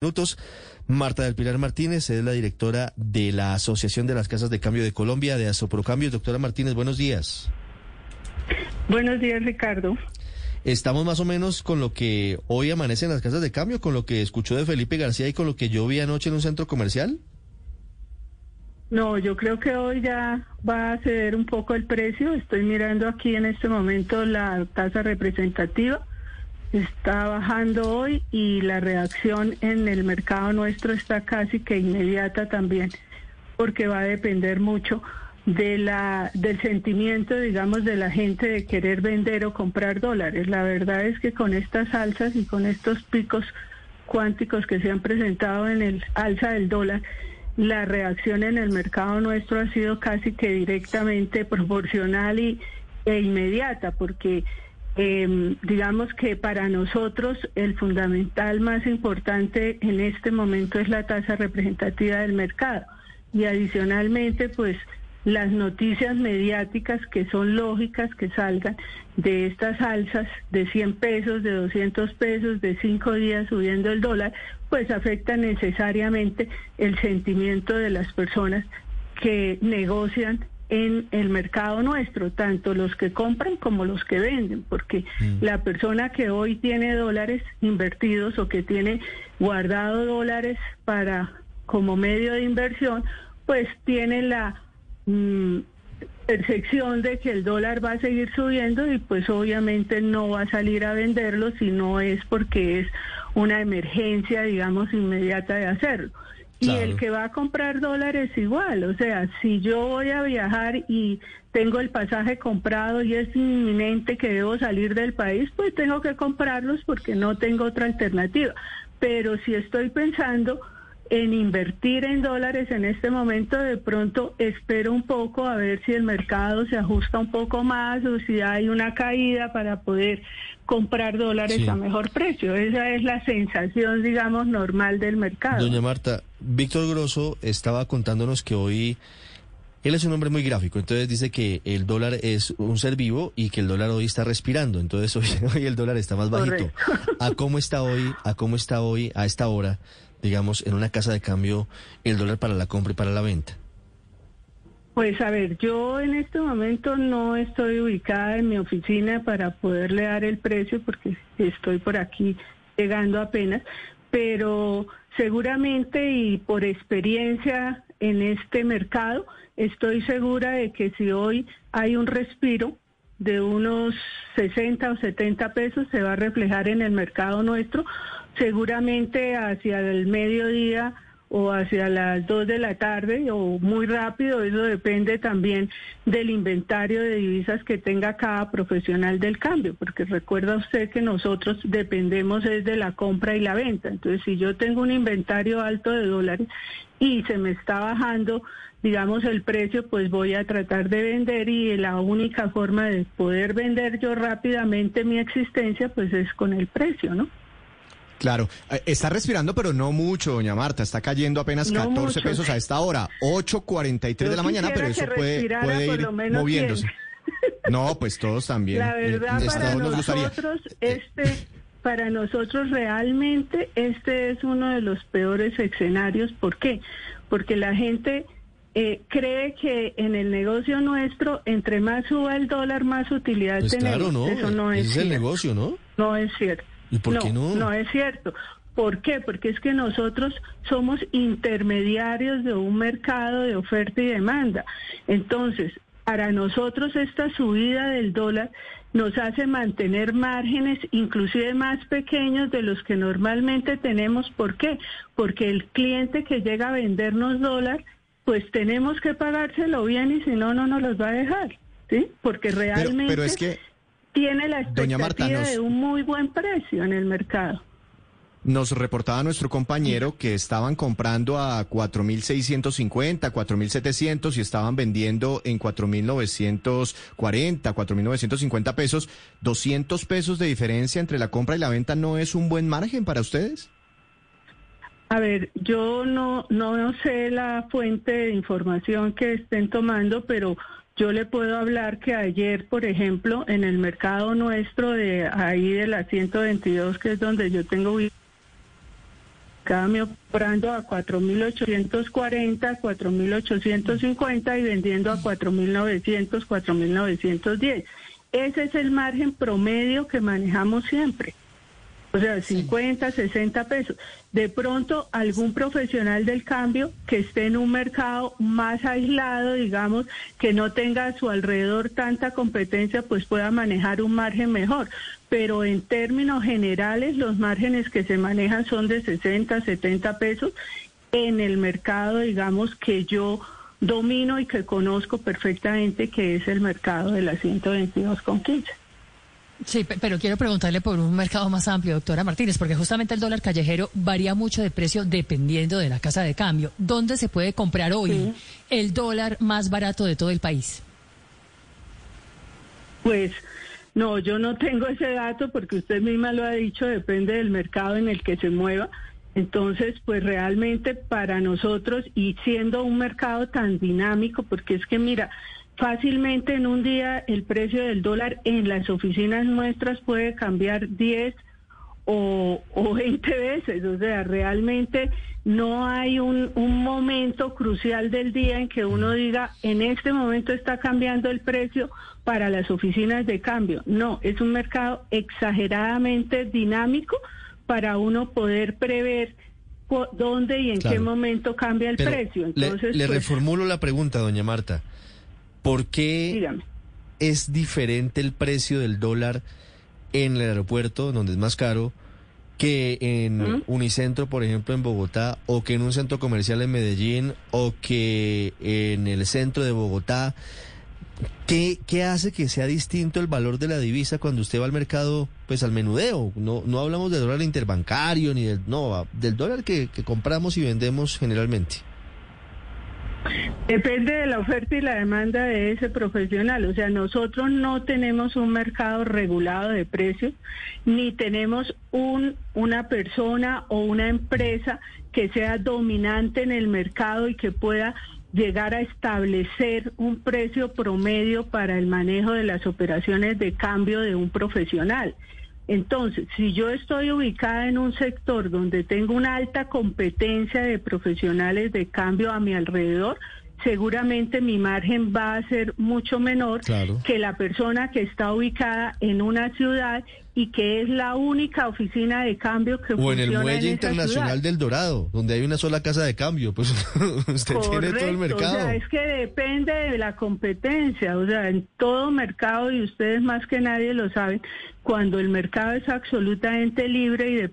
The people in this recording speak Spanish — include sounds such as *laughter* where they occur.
minutos. Marta del Pilar Martínez es la directora de la Asociación de las Casas de Cambio de Colombia, de Asoprocambio. Doctora Martínez, buenos días. Buenos días, Ricardo. Estamos más o menos con lo que hoy amanece en las casas de cambio, con lo que escuchó de Felipe García y con lo que yo vi anoche en un centro comercial. No, yo creo que hoy ya va a ceder un poco el precio. Estoy mirando aquí en este momento la tasa representativa está bajando hoy y la reacción en el mercado nuestro está casi que inmediata también, porque va a depender mucho de la del sentimiento, digamos, de la gente de querer vender o comprar dólares. La verdad es que con estas alzas y con estos picos cuánticos que se han presentado en el alza del dólar, la reacción en el mercado nuestro ha sido casi que directamente proporcional y, e inmediata, porque eh, digamos que para nosotros el fundamental más importante en este momento es la tasa representativa del mercado. Y adicionalmente pues las noticias mediáticas que son lógicas que salgan de estas alzas de 100 pesos, de 200 pesos, de 5 días subiendo el dólar, pues afectan necesariamente el sentimiento de las personas que negocian en el mercado nuestro, tanto los que compran como los que venden, porque mm. la persona que hoy tiene dólares invertidos o que tiene guardado dólares para como medio de inversión, pues tiene la mm, percepción de que el dólar va a seguir subiendo y pues obviamente no va a salir a venderlo si no es porque es una emergencia, digamos, inmediata de hacerlo. Y el que va a comprar dólares igual, o sea, si yo voy a viajar y tengo el pasaje comprado y es inminente que debo salir del país, pues tengo que comprarlos porque no tengo otra alternativa. Pero si estoy pensando en invertir en dólares en este momento, de pronto espero un poco a ver si el mercado se ajusta un poco más o si hay una caída para poder comprar dólares a mejor precio. Esa es la sensación, digamos, normal del mercado. Doña Marta, Víctor Grosso estaba contándonos que hoy, él es un hombre muy gráfico, entonces dice que el dólar es un ser vivo y que el dólar hoy está respirando, entonces *laughs* hoy, el dólar está más bajito. ¿A cómo está hoy, a cómo está hoy, a esta hora, digamos, en una casa de cambio, el dólar para la compra y para la venta? Pues a ver, yo en este momento no estoy ubicada en mi oficina para poderle dar el precio porque estoy por aquí llegando apenas, pero seguramente y por experiencia en este mercado, estoy segura de que si hoy hay un respiro de unos 60 o 70 pesos, se va a reflejar en el mercado nuestro, seguramente hacia el mediodía o hacia las 2 de la tarde o muy rápido, eso depende también del inventario de divisas que tenga cada profesional del cambio, porque recuerda usted que nosotros dependemos es de la compra y la venta. Entonces, si yo tengo un inventario alto de dólares y se me está bajando, digamos, el precio, pues voy a tratar de vender y la única forma de poder vender yo rápidamente mi existencia, pues es con el precio, ¿no? Claro, eh, está respirando, pero no mucho, doña Marta. Está cayendo apenos 14 pesos a esta hora, 8.43 de la mañana, pero eso puede, ir moviéndose. *laughs* No, pues todos también. La eh, verdad, para nosotros, este, para nosotros realmente este es uno de los peores escenarios. ¿Por qué? Porque la gente eh, cree que en el negocio nuestro, entre más suba el dólar, más utilidad pues tenemos. Claro, no. Eso no es, es el negocio, ¿no? No es cierto. ¿Y por qué no? No es cierto. ¿Por qué? Porque es que nosotros somos intermediarios de un mercado de oferta y demanda. Entonces, para nosotros esta subida del dólar nos hace mantener márgenes inclusive más pequeños de los que normalmente tenemos. ¿Por qué? Porque el cliente que llega a vendernos dólar, pues tenemos que pagárselo bien y si no, no nos los va a dejar. ¿Sí? Porque realmente... pero es que tiene la expectativa de un muy buen precio en el mercado. Nos reportaba nuestro compañero que estaban comprando a 4.650, 4.700 y estaban vendiendo en 4.940, 4.950 pesos. ¿200 pesos de diferencia entre la compra y la venta no es un buen margen para ustedes? A ver, yo no, no sé la fuente de información que estén tomando, pero yo le puedo hablar que ayer, por ejemplo, en el mercado nuestro de ahí de la 122, que es donde yo tengo cambio comprando a 4.840, 4.850 y vendiendo a 4.900, 4.910. Ese es el margen promedio que manejamos siempre. O sea, 50, 60 pesos. De pronto, algún profesional del cambio que esté en un mercado más aislado, digamos, que no tenga a su alrededor tanta competencia, pues pueda manejar un margen mejor. Pero en términos generales, los márgenes que se manejan son de 60, 70 pesos en el mercado, digamos, que yo domino y que conozco perfectamente, que es el mercado de las 122,15. Sí, pero quiero preguntarle por un mercado más amplio, doctora Martínez, porque justamente el dólar callejero varía mucho de precio dependiendo de la casa de cambio. ¿Dónde se puede comprar hoy el dólar más barato de todo el país? Pues no, yo no tengo ese dato porque usted misma lo ha dicho, depende del mercado en el que se mueva. Entonces, pues realmente para nosotros y siendo un mercado tan dinámico, porque es que mira, fácilmente en un día el precio del dólar en las oficinas nuestras puede cambiar 10 o, o 20 veces. O sea, realmente no hay un, un momento crucial del día en que uno diga, en este momento está cambiando el precio para las oficinas de cambio. No, es un mercado exageradamente dinámico para uno poder prever dónde y en qué momento cambia el precio. Entonces, le, pues, reformulo la pregunta, doña Marta. ¿Por qué es diferente el precio del dólar en el aeropuerto, donde es más caro, que en Unicentro, por ejemplo, en Bogotá, o que en un centro comercial en Medellín, o que en el centro de Bogotá? ¿Qué, ¿Qué, hace que sea distinto el valor de la divisa cuando usted va al mercado, pues al menudeo? No, no hablamos del dólar interbancario ni del, no, del dólar que compramos y vendemos generalmente. Depende de la oferta y la demanda de ese profesional. O sea, nosotros no tenemos un mercado regulado de precios, ni tenemos un, una persona o una empresa que sea dominante en el mercado y que pueda llegar a establecer un precio promedio para el manejo de las operaciones de cambio de un profesional. Entonces, si yo estoy ubicada en un sector donde tengo una alta competencia de profesionales de cambio a mi alrededor, seguramente mi margen va a ser mucho menor que la persona que está ubicada en una ciudad y que es la única oficina de cambio que o en el muelle internacional del Dorado, donde hay una sola casa de cambio, pues *laughs* usted tiene todo el mercado. O sea, es que depende de la competencia, o sea, en todo mercado y ustedes más que nadie lo saben, cuando el mercado es absolutamente libre y depende